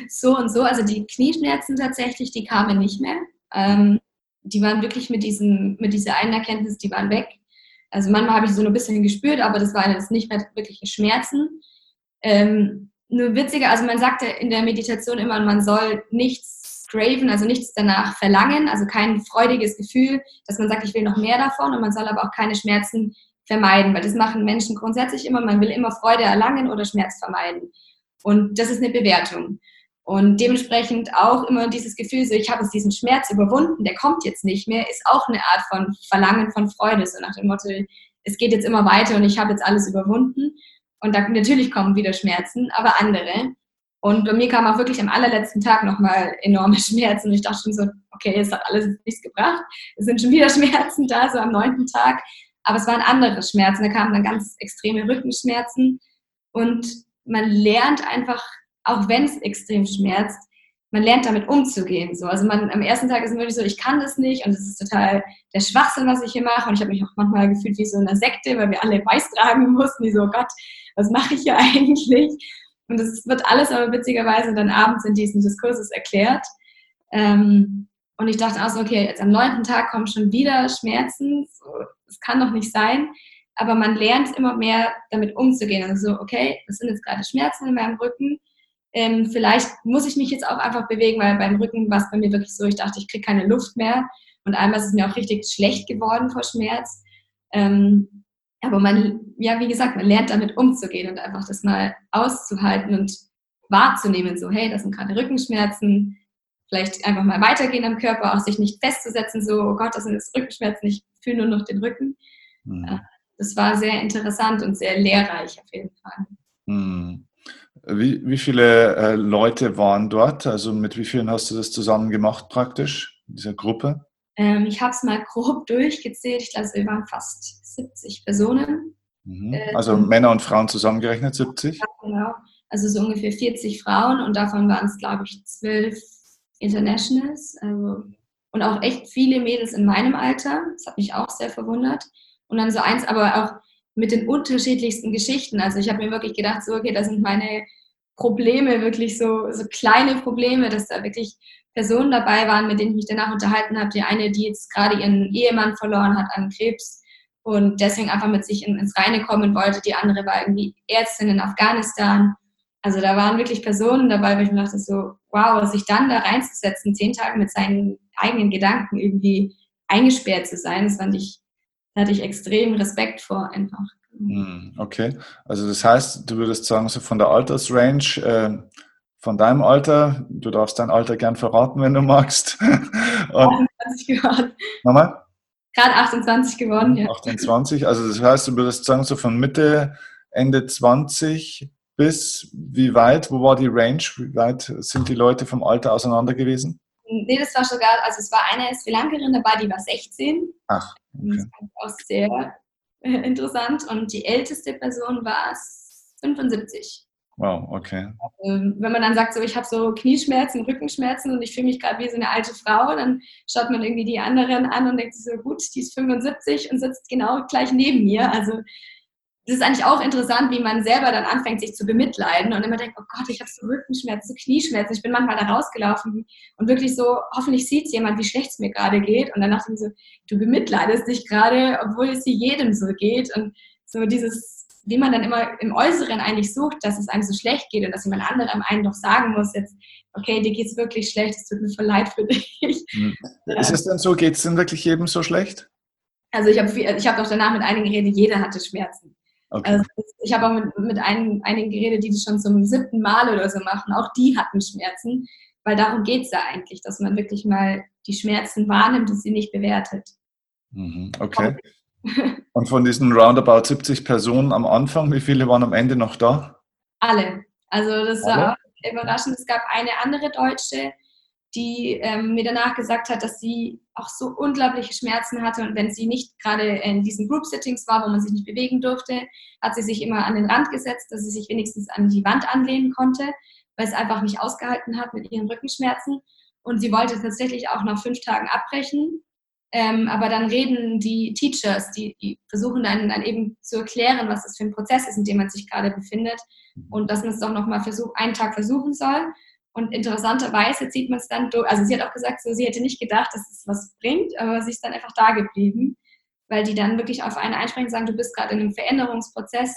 so und so, also die Knieschmerzen tatsächlich, die kamen nicht mehr. Ähm, die waren wirklich mit, diesem, mit dieser einen Erkenntnis, die waren weg. Also manchmal habe ich so ein bisschen gespürt, aber das waren jetzt nicht mehr wirkliche Schmerzen. Ähm, nur witziger, also man sagte in der Meditation immer, man soll nichts craven, also nichts danach verlangen, also kein freudiges Gefühl, dass man sagt, ich will noch mehr davon und man soll aber auch keine Schmerzen vermeiden, weil das machen Menschen grundsätzlich immer, man will immer Freude erlangen oder Schmerz vermeiden. Und das ist eine Bewertung. Und dementsprechend auch immer dieses Gefühl, so ich habe jetzt diesen Schmerz überwunden, der kommt jetzt nicht mehr, ist auch eine Art von Verlangen von Freude, so nach dem Motto, es geht jetzt immer weiter und ich habe jetzt alles überwunden. Und da natürlich kommen wieder Schmerzen, aber andere. Und bei mir kam auch wirklich am allerletzten Tag nochmal enorme <laughs> Schmerzen. Und ich dachte schon so, okay, es hat alles nichts gebracht. Es sind schon wieder Schmerzen da, so am neunten Tag. Aber es waren andere Schmerzen. Da kamen dann ganz extreme Rückenschmerzen. Und man lernt einfach, auch wenn es extrem schmerzt, man lernt damit umzugehen. So. Also man, am ersten Tag ist es wirklich so, ich kann das nicht und es ist total der Schwachsinn, was ich hier mache. Und ich habe mich auch manchmal gefühlt wie so eine Sekte, weil wir alle weiß tragen mussten. Wie so, oh Gott, was mache ich hier <laughs> eigentlich? Und es wird alles aber witzigerweise dann abends in diesen Diskurses erklärt. Ähm, und ich dachte auch so, okay, jetzt am neunten Tag kommen schon wieder Schmerzen. So, das kann doch nicht sein. Aber man lernt immer mehr damit umzugehen. Also so, okay, das sind jetzt gerade Schmerzen in meinem Rücken ähm, vielleicht muss ich mich jetzt auch einfach bewegen, weil beim Rücken war es bei mir wirklich so, ich dachte, ich kriege keine Luft mehr. Und einmal ist es mir auch richtig schlecht geworden vor Schmerz. Ähm, aber man, ja, wie gesagt, man lernt damit umzugehen und einfach das mal auszuhalten und wahrzunehmen, so, hey, das sind gerade Rückenschmerzen, vielleicht einfach mal weitergehen am Körper, auch sich nicht festzusetzen, so, oh Gott, das sind jetzt Rückenschmerzen, ich fühle nur noch den Rücken. Mhm. Das war sehr interessant und sehr lehrreich auf jeden Fall. Mhm. Wie, wie viele äh, Leute waren dort? Also mit wie vielen hast du das zusammen gemacht praktisch, in dieser Gruppe? Ähm, ich habe es mal <laughs> grob durchgezählt. Ich glaube, wir waren fast 70 Personen. Mhm. Äh, also Männer und Frauen zusammengerechnet 70? Ja, genau. Also so ungefähr 40 Frauen und davon waren es, glaube ich, zwölf Internationals. Also, und auch echt viele Mädels in meinem Alter. Das hat mich auch sehr verwundert. Und dann so eins, aber auch mit den unterschiedlichsten Geschichten. Also ich habe mir wirklich gedacht, so, okay, das sind meine Probleme, wirklich so, so kleine Probleme, dass da wirklich Personen dabei waren, mit denen ich mich danach unterhalten habe. Die eine, die jetzt gerade ihren Ehemann verloren hat an Krebs und deswegen einfach mit sich ins Reine kommen wollte. Die andere war irgendwie Ärztin in Afghanistan. Also da waren wirklich Personen dabei, wo ich mir dachte, so, wow, sich dann da reinzusetzen, zehn Tage mit seinen eigenen Gedanken irgendwie eingesperrt zu sein, das fand ich da hatte ich extrem Respekt vor einfach. Hm, okay, also das heißt, du würdest sagen, so von der Altersrange, äh, von deinem Alter, du darfst dein Alter gern verraten, wenn du magst. <laughs> 28 geworden. Nochmal? Gerade 28 geworden, ja. 28, also das heißt, du würdest sagen, so von Mitte, Ende 20 bis wie weit, wo war die Range, wie weit sind die Leute vom Alter auseinander gewesen? Nee, das war sogar, also es war eine Sri Lankerin dabei, die war 16. Ach. Okay. Das fand ich auch sehr äh, interessant. Und die älteste Person war 75. Wow, okay. Also, wenn man dann sagt, so ich habe so Knieschmerzen, Rückenschmerzen und ich fühle mich gerade wie so eine alte Frau, dann schaut man irgendwie die anderen an und denkt sich so, gut, die ist 75 und sitzt genau gleich neben mir. Also das ist eigentlich auch interessant, wie man selber dann anfängt, sich zu bemitleiden und immer denkt, oh Gott, ich habe so Rückenschmerzen, so Knieschmerzen. Ich bin manchmal da rausgelaufen und wirklich so, hoffentlich sieht es jemand, wie schlecht es mir gerade geht. Und dann dachte ich so, du bemitleidest dich gerade, obwohl es jedem so geht. Und so dieses, wie man dann immer im Äußeren eigentlich sucht, dass es einem so schlecht geht und dass jemand anderem einen doch sagen muss, jetzt, okay, dir geht es wirklich schlecht, es tut mir voll leid für <laughs> dich. Hm. Ist es denn so, geht es denn wirklich jedem so schlecht? Also ich habe ich hab doch danach mit einigen geredet, jeder hatte Schmerzen. Okay. Also ich habe auch mit, mit ein, einigen geredet, die das schon zum siebten Mal oder so machen. Auch die hatten Schmerzen, weil darum geht es ja eigentlich, dass man wirklich mal die Schmerzen wahrnimmt und sie nicht bewertet. Mhm, okay. <laughs> Und von diesen roundabout 70 Personen am Anfang, wie viele waren am Ende noch da? Alle. Also das Alle? war überraschend. Es gab eine andere Deutsche, die ähm, mir danach gesagt hat, dass sie auch so unglaubliche Schmerzen hatte und wenn sie nicht gerade in diesen Group-Sittings war, wo man sich nicht bewegen durfte, hat sie sich immer an den Rand gesetzt, dass sie sich wenigstens an die Wand anlehnen konnte, weil es einfach nicht ausgehalten hat mit ihren Rückenschmerzen. Und sie wollte tatsächlich auch nach fünf Tagen abbrechen. Ähm, aber dann reden die Teachers, die, die versuchen dann, dann eben zu erklären, was das für ein Prozess ist, in dem man sich gerade befindet und dass man es doch nochmal einen Tag versuchen soll. Und interessanterweise zieht man es dann durch. Also sie hat auch gesagt, so, sie hätte nicht gedacht, dass es was bringt, aber sie ist dann einfach da geblieben, weil die dann wirklich auf eine einsprechen und sagen, du bist gerade in einem Veränderungsprozess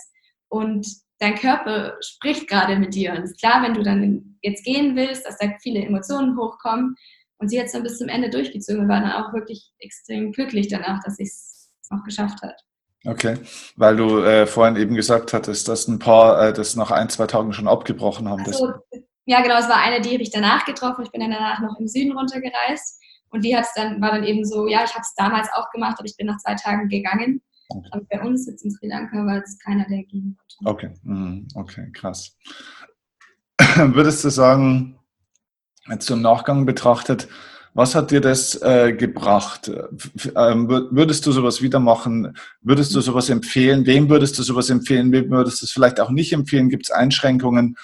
und dein Körper spricht gerade mit dir. Und es ist klar, wenn du dann jetzt gehen willst, dass da viele Emotionen hochkommen. Und sie hat es dann bis zum Ende durchgezogen und war dann auch wirklich extrem glücklich danach, dass sie es noch geschafft hat. Okay, weil du äh, vorhin eben gesagt hattest, dass ein paar äh, das nach ein, zwei Tagen schon abgebrochen haben. Also, ja, genau, es war eine, die habe ich danach getroffen. Ich bin dann danach noch im Süden runtergereist. Und die hat dann, war dann eben so, ja, ich habe es damals auch gemacht, aber ich bin nach zwei Tagen gegangen. Okay. Aber bei uns jetzt in Sri Lanka war es keiner, der ging Okay, mhm, okay, krass. <clears throat> Würdest du sagen, jetzt im Nachgang betrachtet, was hat dir das äh, gebracht? Ähm, würdest du sowas wieder machen? Würdest du sowas empfehlen? Wem würdest du sowas empfehlen? Wem würdest du es vielleicht auch nicht empfehlen? Gibt es Einschränkungen?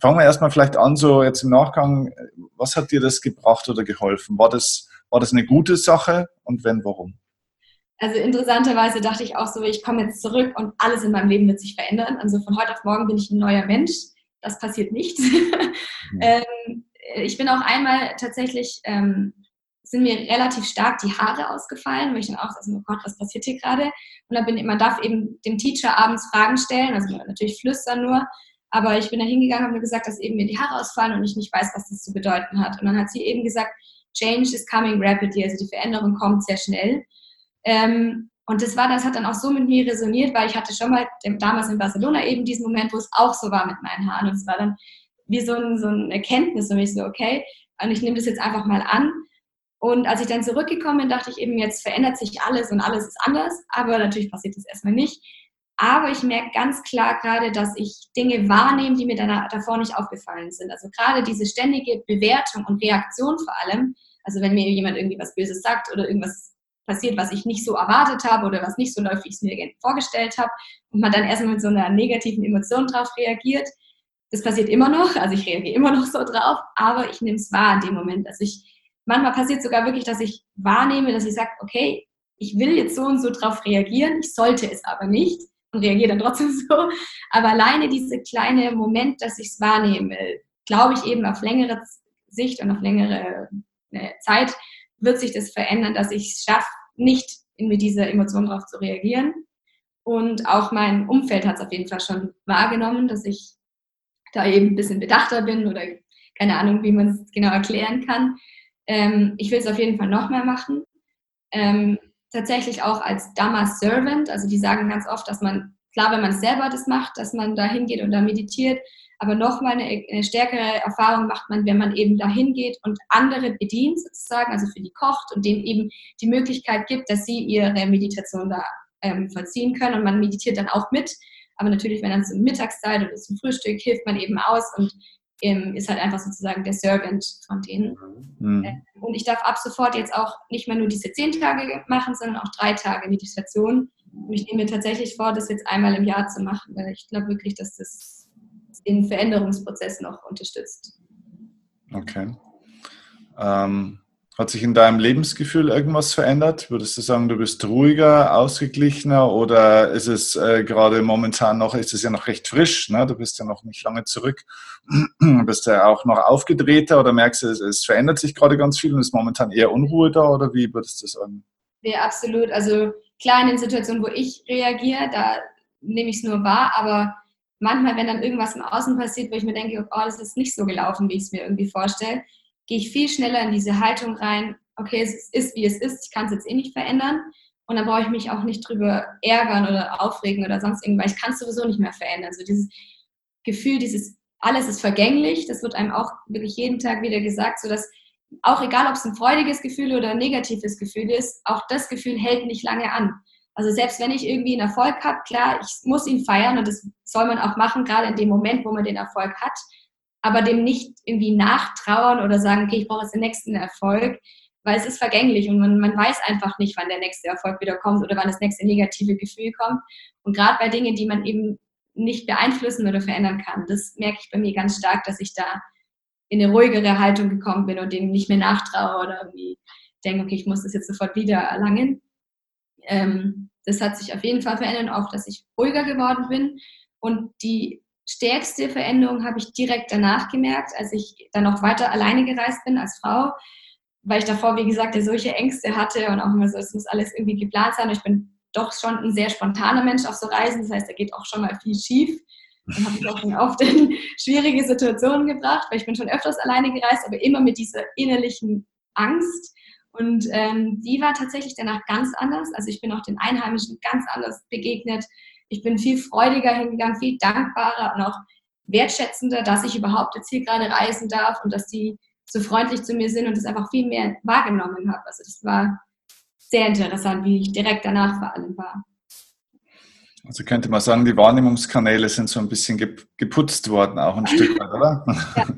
Fangen wir erstmal vielleicht an, so jetzt im Nachgang, was hat dir das gebracht oder geholfen? War das, war das eine gute Sache und wenn, warum? Also interessanterweise dachte ich auch so, ich komme jetzt zurück und alles in meinem Leben wird sich verändern. Also von heute auf morgen bin ich ein neuer Mensch. Das passiert nicht. <laughs> Mhm. ähm, ich bin auch einmal tatsächlich, ähm, sind mir relativ stark die Haare ausgefallen, wo ich dann auch so, oh Gott, was passiert hier gerade? Und dann bin man darf eben dem Teacher abends Fragen stellen, also natürlich flüstern nur, aber ich bin da hingegangen und habe gesagt, dass eben mir die Haare ausfallen und ich nicht weiß, was das zu bedeuten hat. Und dann hat sie eben gesagt, Change is coming rapidly, also die Veränderung kommt sehr schnell. Ähm, und das war, das hat dann auch so mit mir resoniert, weil ich hatte schon mal damals in Barcelona eben diesen Moment, wo es auch so war mit meinen Haaren. Und es war dann wie so, ein, so eine Erkenntnis für mich so, okay, und ich nehme das jetzt einfach mal an. Und als ich dann zurückgekommen bin, dachte ich eben, jetzt verändert sich alles und alles ist anders. Aber natürlich passiert das erstmal nicht. Aber ich merke ganz klar gerade, dass ich Dinge wahrnehme, die mir davor nicht aufgefallen sind. Also gerade diese ständige Bewertung und Reaktion vor allem. Also wenn mir jemand irgendwie was Böses sagt oder irgendwas passiert, was ich nicht so erwartet habe oder was nicht so läuft, wie ich es mir vorgestellt habe und man dann erstmal mit so einer negativen Emotion drauf reagiert. Das passiert immer noch, also ich reagiere immer noch so drauf, aber ich nehme es wahr in dem Moment. Also ich, manchmal passiert sogar wirklich, dass ich wahrnehme, dass ich sage, okay, ich will jetzt so und so drauf reagieren, ich sollte es aber nicht und reagiere dann trotzdem <laughs> so. Aber alleine dieser kleine Moment, dass ich es wahrnehme, glaube ich eben auf längere Sicht und auf längere äh, Zeit wird sich das verändern, dass ich es schaffe, nicht mit dieser Emotion darauf zu reagieren. Und auch mein Umfeld hat es auf jeden Fall schon wahrgenommen, dass ich da eben ein bisschen bedachter bin oder keine Ahnung, wie man es genau erklären kann. Ähm, ich will es auf jeden Fall noch mehr machen. Ähm, tatsächlich auch als Dhamma Servant. Also die sagen ganz oft, dass man, klar, wenn man selber das macht, dass man da hingeht und da meditiert, aber nochmal eine, eine stärkere Erfahrung macht man, wenn man eben da hingeht und andere bedient sozusagen, also für die kocht und denen eben die Möglichkeit gibt, dass sie ihre Meditation da ähm, vollziehen können und man meditiert dann auch mit. Aber natürlich, wenn dann zur Mittagszeit oder zum Frühstück hilft man eben aus und ähm, ist halt einfach sozusagen der Servant von denen. Mhm. Äh, und ich darf ab sofort jetzt auch nicht mehr nur diese zehn Tage machen, sondern auch drei Tage Meditation. Und ich nehme mir tatsächlich vor, das jetzt einmal im Jahr zu machen, weil ich glaube wirklich, dass das den Veränderungsprozess noch unterstützt. Okay. Ähm, hat sich in deinem Lebensgefühl irgendwas verändert? Würdest du sagen, du bist ruhiger, ausgeglichener oder ist es äh, gerade momentan noch, ist es ja noch recht frisch, ne? du bist ja noch nicht lange zurück, <clears throat> bist du ja auch noch aufgedrehter oder merkst du, es, es verändert sich gerade ganz viel und ist momentan eher Unruhe da oder wie würdest du sagen? Ja, absolut. Also klar, in den Situationen, wo ich reagiere, da nehme ich es nur wahr, aber manchmal, wenn dann irgendwas im Außen passiert, wo ich mir denke, oh, das ist nicht so gelaufen, wie ich es mir irgendwie vorstelle, gehe ich viel schneller in diese Haltung rein, okay, es ist, wie es ist, ich kann es jetzt eh nicht verändern. Und dann brauche ich mich auch nicht drüber ärgern oder aufregen oder sonst irgendwas. Ich kann es sowieso nicht mehr verändern. So dieses Gefühl, dieses alles ist vergänglich, das wird einem auch wirklich jeden Tag wieder gesagt, sodass auch egal, ob es ein freudiges Gefühl oder ein negatives Gefühl ist, auch das Gefühl hält nicht lange an. Also selbst wenn ich irgendwie einen Erfolg habe, klar, ich muss ihn feiern und das soll man auch machen, gerade in dem Moment, wo man den Erfolg hat aber dem nicht irgendwie nachtrauern oder sagen, okay, ich brauche jetzt den nächsten Erfolg, weil es ist vergänglich und man, man weiß einfach nicht, wann der nächste Erfolg wieder kommt oder wann das nächste negative Gefühl kommt. Und gerade bei Dingen, die man eben nicht beeinflussen oder verändern kann, das merke ich bei mir ganz stark, dass ich da in eine ruhigere Haltung gekommen bin und dem nicht mehr nachtraue oder irgendwie denke, okay, ich muss das jetzt sofort wieder erlangen. Ähm, das hat sich auf jeden Fall verändert, auch dass ich ruhiger geworden bin. Und die stärkste Veränderung habe ich direkt danach gemerkt, als ich dann noch weiter alleine gereist bin als Frau, weil ich davor, wie gesagt, ja solche Ängste hatte und auch immer so, es muss alles irgendwie geplant sein. Und ich bin doch schon ein sehr spontaner Mensch auf so Reisen, das heißt, da geht auch schon mal viel schief. und habe mich auch schon oft in <laughs> schwierige Situationen gebracht, weil ich bin schon öfters alleine gereist, aber immer mit dieser innerlichen Angst. Und ähm, die war tatsächlich danach ganz anders. Also ich bin auch den Einheimischen ganz anders begegnet. Ich bin viel freudiger hingegangen, viel dankbarer und auch wertschätzender, dass ich überhaupt jetzt hier gerade reisen darf und dass die so freundlich zu mir sind und das einfach viel mehr wahrgenommen habe. Also das war sehr interessant, wie ich direkt danach vor allem war. Also könnte man sagen, die Wahrnehmungskanäle sind so ein bisschen geputzt worden, auch ein Stück weit, oder? <laughs> Ja. <laughs>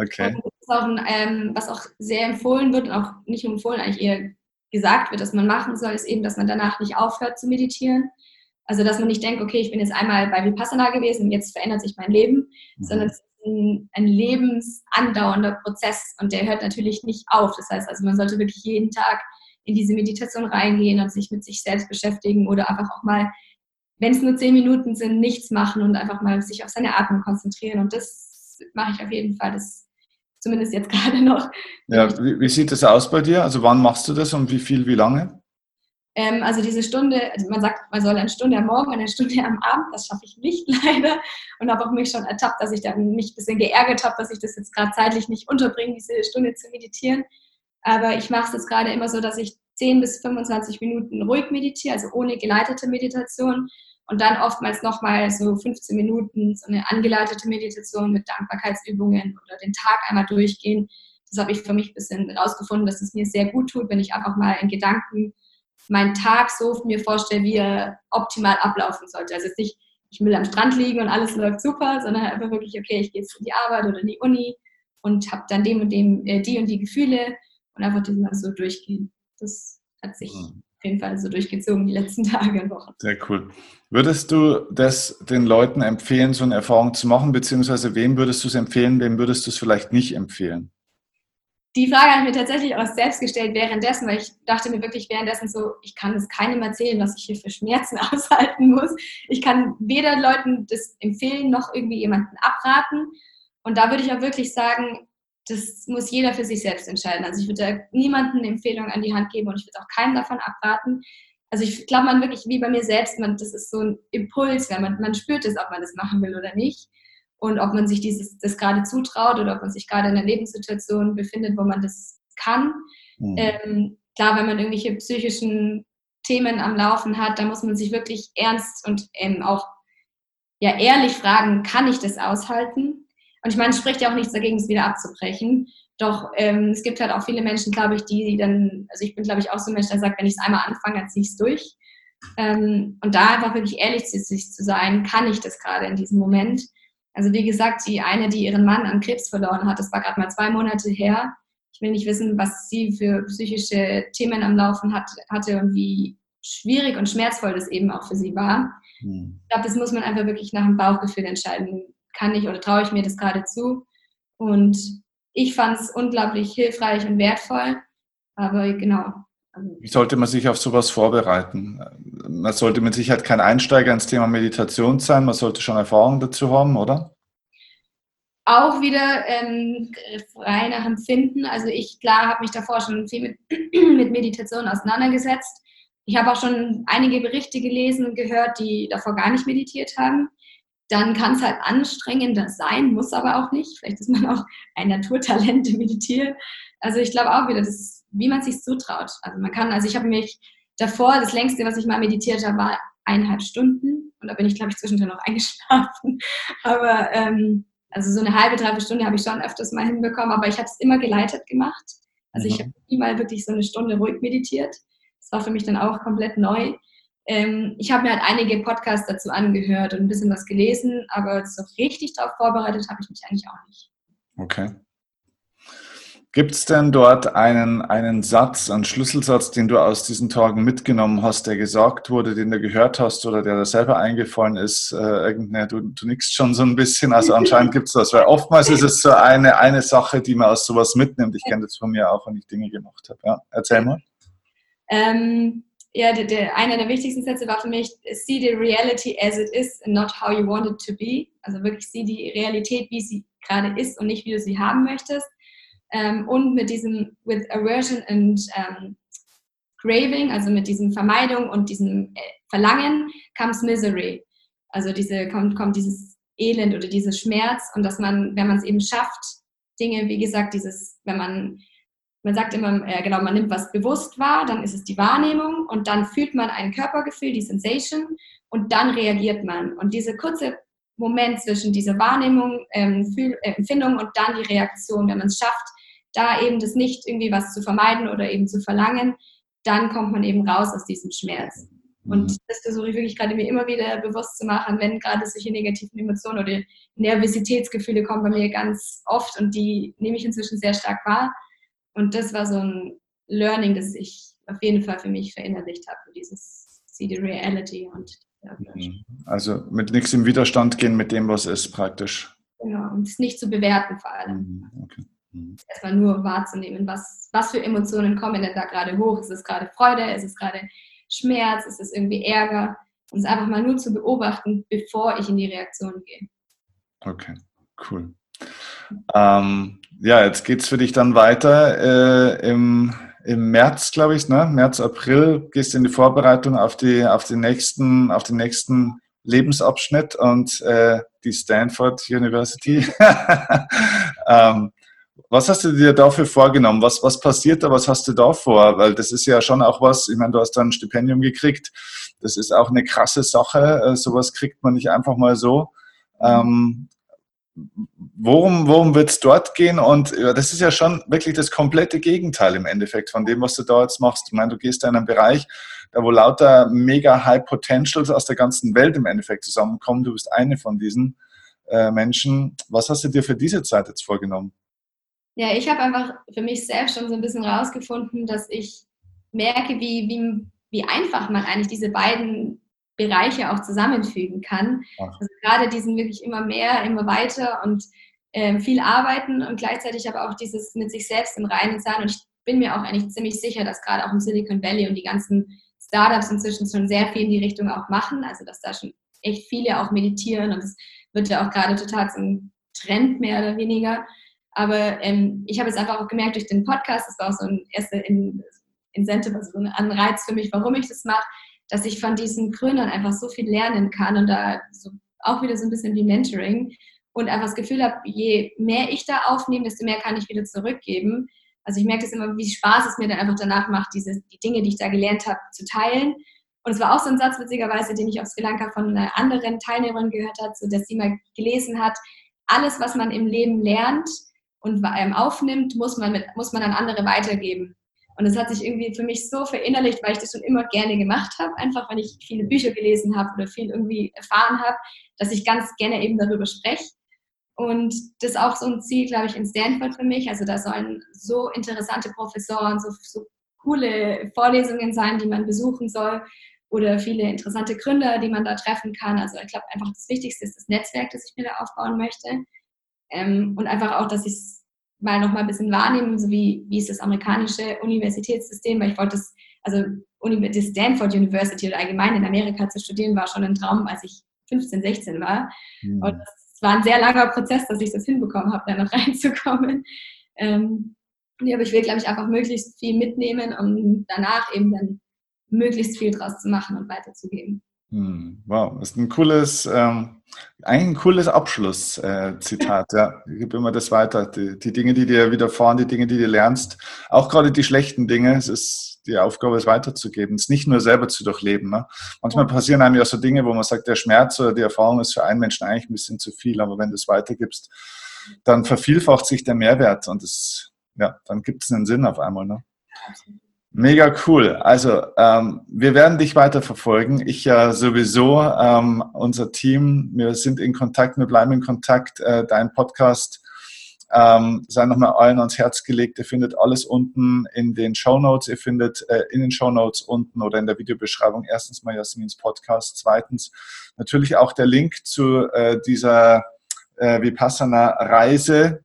Okay. Auch ein, ähm, was auch sehr empfohlen wird und auch nicht empfohlen, eigentlich eher gesagt wird, dass man machen soll, ist eben, dass man danach nicht aufhört zu meditieren. Also, dass man nicht denkt, okay, ich bin jetzt einmal bei Vipassana gewesen und jetzt verändert sich mein Leben, mhm. sondern es ist ein, ein lebensandauernder Prozess und der hört natürlich nicht auf. Das heißt, also man sollte wirklich jeden Tag in diese Meditation reingehen und sich mit sich selbst beschäftigen oder einfach auch mal, wenn es nur zehn Minuten sind, nichts machen und einfach mal sich auf seine Atmung konzentrieren. Und das mache ich auf jeden Fall. Das zumindest jetzt <laughs> gerade noch. Ja, wie, wie, sieht das aus bei dir? Also wann machst du das und wie viel, wie lange? Ähm, also diese Stunde, also man sagt, man soll eine Stunde am Morgen, eine Stunde am Abend, das schaffe ich nicht <laughs> leider und habe auch mich schon ertappt, dass ich dann mich ein bisschen geärgert habe, dass ich das jetzt gerade zeitlich nicht unterbringe, diese Stunde zu meditieren. Aber ich mache es jetzt gerade immer so, dass ich 10 bis 25 Minuten ruhig meditiere, also ohne geleitete Meditation und dann oftmals nochmal so 15 Minuten so eine angeleitete Meditation mit Dankbarkeitsübungen oder den Tag einmal durchgehen. Das habe ich für mich ein bisschen rausgefunden, dass es mir sehr gut tut, wenn ich einfach mal in Gedanken meinen Tag so mir vorstelle, wie er optimal ablaufen sollte. Also nicht, ich will am Strand liegen und alles läuft super, sondern einfach wirklich, okay, ich gehe jetzt in die Arbeit oder in die Uni und habe dann dem und dem äh, die und die Gefühle und einfach das mal so durchgehen. Das hat sich mhm auf jeden Fall so durchgezogen die letzten <laughs> Tage und Wochen. Sehr cool. Würdest du das den Leuten empfehlen, so eine Erfahrung zu machen, beziehungsweise wem würdest du es empfehlen, wem würdest du es vielleicht nicht empfehlen? Die Frage habe ich mir tatsächlich auch selbst gestellt währenddessen, weil ich dachte mir wirklich währenddessen so, ich kann es keinem erzählen, was ich hier für Schmerzen <laughs> aushalten muss. Ich kann weder Leuten das empfehlen, noch irgendwie jemanden abraten. Und da würde ich auch wirklich sagen, das muss jeder für sich selbst entscheiden. Also ich würde niemandem eine Empfehlung an die Hand geben und ich würde auch keinem davon abraten. Also ich glaube, man wirklich wie bei mir selbst, man, das ist so ein Impuls, wenn man, man spürt es, ob man das machen will oder nicht. Und ob man sich dieses, das gerade zutraut oder ob man sich gerade in einer Lebenssituation befindet, wo man das kann. Mhm. Ähm, klar, wenn man irgendwelche psychischen Themen am Laufen hat, da muss man sich wirklich ernst und ähm, auch ja, ehrlich fragen, kann ich das aushalten? Und ich meine, es spricht ja auch nichts dagegen, es wieder abzubrechen. Doch ähm, es gibt halt auch viele Menschen, glaube ich, die dann, also ich bin, glaube ich, auch so ein Mensch, der sagt, wenn ich es einmal anfange, dann ziehe ich es durch. Ähm, und da einfach wirklich ehrlich zu sich zu sein, kann ich das gerade in diesem Moment. Also wie gesagt, die eine, die ihren Mann an Krebs verloren hat, das war gerade mal zwei Monate her. Ich will nicht wissen, was sie für psychische Themen am Laufen hat, hatte und wie schwierig und schmerzvoll das eben auch für sie war. Hm. Ich glaube, das muss man einfach wirklich nach dem Bauchgefühl entscheiden kann ich oder traue ich mir das gerade zu? Und ich fand es unglaublich hilfreich und wertvoll. Aber genau. Wie sollte man sich auf sowas vorbereiten? Man sollte mit Sicherheit kein Einsteiger ins Thema Meditation sein. Man sollte schon Erfahrung dazu haben, oder? Auch wieder ähm, frei nach Empfinden. Also ich, klar, habe mich davor schon viel mit, <clears throat> mit Meditation auseinandergesetzt. Ich habe auch schon einige Berichte gelesen und gehört, die davor gar nicht meditiert haben dann kann es halt anstrengender sein, muss aber auch nicht. Vielleicht ist man auch ein Naturtalent im Meditieren. Also ich glaube auch wieder, das ist, wie man sich zutraut. Also man kann, also ich habe mich davor, das längste, was ich mal meditiert habe, war eineinhalb Stunden und da bin ich, glaube ich, zwischendrin noch <laughs> eingeschlafen. Aber ähm, also so eine halbe, dreiviertel Stunde habe ich schon öfters mal hinbekommen, aber ich habe es immer geleitet gemacht. Also mhm. ich habe nie mal wirklich so eine Stunde ruhig meditiert. Das war für mich dann auch komplett neu. Ähm, ich habe mir halt einige Podcasts dazu angehört und ein bisschen was gelesen, aber so richtig darauf vorbereitet habe ich mich eigentlich auch nicht. Okay. Gibt es denn dort einen, einen Satz, einen Schlüsselsatz, den du aus diesen Tagen mitgenommen hast, der gesagt wurde, den du gehört hast oder der dir selber eingefallen ist? Äh, irgendeine, du, du nickst schon so ein bisschen, also anscheinend gibt es das, weil oftmals ist es so eine, eine Sache, die man aus sowas mitnimmt. Ich kenne das von mir auch, wenn ich Dinge gemacht habe. Ja, erzähl mal. Ähm, ja, der, der, einer der wichtigsten Sätze war für mich, see the reality as it is and not how you want it to be. Also wirklich sieh die Realität, wie sie gerade ist und nicht, wie du sie haben möchtest. Ähm, und mit diesem, with aversion and ähm, craving, also mit diesem Vermeidung und diesem äh, Verlangen, comes misery. Also diese, kommt, kommt dieses Elend oder dieses Schmerz und dass man, wenn man es eben schafft, Dinge, wie gesagt, dieses, wenn man, man sagt immer, äh, genau, man nimmt was bewusst wahr, dann ist es die Wahrnehmung und dann fühlt man ein Körpergefühl, die Sensation und dann reagiert man. Und diese kurze Moment zwischen dieser Wahrnehmung, ähm, äh, Empfindung und dann die Reaktion, wenn man es schafft, da eben das nicht irgendwie was zu vermeiden oder eben zu verlangen, dann kommt man eben raus aus diesem Schmerz. Und mhm. das versuche ich wirklich gerade mir immer wieder bewusst zu machen, wenn gerade solche negativen Emotionen oder Nervositätsgefühle kommen bei mir ganz oft und die nehme ich inzwischen sehr stark wahr. Und das war so ein Learning, das ich auf jeden Fall für mich verinnerlicht habe, dieses See the Reality und mhm. also mit nichts im Widerstand gehen mit dem, was ist, praktisch. Genau, und es nicht zu bewerten vor allem. Mhm. Okay. Mhm. Erstmal nur wahrzunehmen, was, was für Emotionen kommen denn da gerade hoch. Ist es gerade Freude? Ist es gerade Schmerz? Ist es irgendwie Ärger? Und es einfach mal nur zu beobachten, bevor ich in die Reaktion gehe. Okay, cool. Ähm, ja, jetzt geht es für dich dann weiter äh, im, im März, glaube ich, ne? März, April gehst du in die Vorbereitung auf, die, auf, den, nächsten, auf den nächsten Lebensabschnitt und äh, die Stanford University. <laughs> ähm, was hast du dir dafür vorgenommen? Was, was passiert da? Was hast du da vor? Weil das ist ja schon auch was, ich meine, du hast da ein Stipendium gekriegt. Das ist auch eine krasse Sache. Äh, sowas kriegt man nicht einfach mal so. Ähm, worum worum wird es dort gehen? Und ja, das ist ja schon wirklich das komplette Gegenteil im Endeffekt von dem, was du da jetzt machst. Ich meine, du gehst da in einen Bereich, da wo lauter mega High Potentials aus der ganzen Welt im Endeffekt zusammenkommen. Du bist eine von diesen äh, Menschen. Was hast du dir für diese Zeit jetzt vorgenommen? Ja, ich habe einfach für mich selbst schon so ein bisschen rausgefunden, dass ich merke, wie, wie, wie einfach man eigentlich diese beiden Bereiche auch zusammenfügen kann. Also gerade diesen wirklich immer mehr, immer weiter und äh, viel arbeiten und gleichzeitig aber auch dieses mit sich selbst im Reinen sein. Und ich bin mir auch eigentlich ziemlich sicher, dass gerade auch im Silicon Valley und die ganzen Startups inzwischen schon sehr viel in die Richtung auch machen. Also dass da schon echt viele auch meditieren und es wird ja auch gerade total zum Trend mehr oder weniger. Aber ähm, ich habe jetzt einfach auch gemerkt durch den Podcast, das war auch so ein erster Incentive, also so ein Anreiz für mich, warum ich das mache, dass ich von diesen Gründern einfach so viel lernen kann und da so auch wieder so ein bisschen wie Mentoring und einfach das Gefühl habe, je mehr ich da aufnehme, desto mehr kann ich wieder zurückgeben. Also ich merke das immer, wie Spaß es mir dann einfach danach macht, diese, die Dinge, die ich da gelernt habe, zu teilen. Und es war auch so ein Satz, witzigerweise, den ich auf Sri Lanka von einer anderen Teilnehmerin gehört habe, so dass sie mal gelesen hat, alles, was man im Leben lernt und aufnimmt, muss man, mit, muss man an andere weitergeben. Und das hat sich irgendwie für mich so verinnerlicht, weil ich das schon immer gerne gemacht habe, einfach weil ich viele Bücher gelesen habe oder viel irgendwie erfahren habe, dass ich ganz gerne eben darüber spreche. Und das ist auch so ein Ziel, glaube ich, in Stanford für mich. Also da sollen so interessante Professoren, so, so coole Vorlesungen sein, die man besuchen soll oder viele interessante Gründer, die man da treffen kann. Also ich glaube einfach das Wichtigste ist das Netzwerk, das ich mir da aufbauen möchte. Ähm, und einfach auch, dass ich es mal noch mal ein bisschen wahrnehmen, so wie, wie ist das amerikanische Universitätssystem, weil ich wollte das, also die Stanford University oder allgemein in Amerika zu studieren, war schon ein Traum, als ich 15, 16 war. Mhm. Und es war ein sehr langer Prozess, dass ich das hinbekommen habe, da noch <laughs> reinzukommen. Ähm, ja, aber ich will, glaube ich, einfach möglichst viel mitnehmen, um danach eben dann möglichst viel draus zu machen und weiterzugeben. Hm, wow, das ist ein cooles, ähm, ein cooles Abschlusszitat. Äh, ja, ich gebe immer das weiter. Die, die, Dinge, die dir widerfahren, die Dinge, die du lernst, auch gerade die schlechten Dinge, es ist die Aufgabe, es weiterzugeben, es nicht nur selber zu durchleben. Ne? Manchmal passieren einem ja so Dinge, wo man sagt, der Schmerz oder die Erfahrung ist für einen Menschen eigentlich ein bisschen zu viel, aber wenn du es weitergibst, dann vervielfacht sich der Mehrwert und es, ja, dann gibt es einen Sinn auf einmal. Ne? Absolut. Mega cool. Also ähm, wir werden dich weiter verfolgen. Ich ja sowieso, ähm, unser Team, wir sind in Kontakt, wir bleiben in Kontakt. Äh, dein Podcast ähm, sei nochmal allen ans Herz gelegt. Ihr findet alles unten in den Show Notes. Ihr findet äh, in den Show Notes unten oder in der Videobeschreibung erstens mal Jasmins Podcast. Zweitens natürlich auch der Link zu äh, dieser äh, Vipassana-Reise,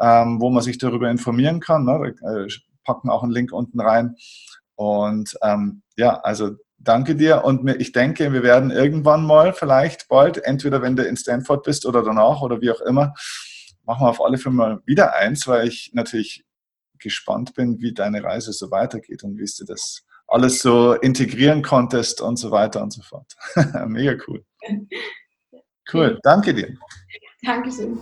ähm, wo man sich darüber informieren kann. Ne? Packen auch einen Link unten rein. Und ähm, ja, also danke dir und ich denke, wir werden irgendwann mal vielleicht bald, entweder wenn du in Stanford bist oder danach oder wie auch immer, machen wir auf alle Fälle mal wieder eins, weil ich natürlich gespannt bin, wie deine Reise so weitergeht und wie du das alles so integrieren konntest und so weiter und so fort. <laughs> Mega cool. <laughs> Cool, danke dir. Dankeschön.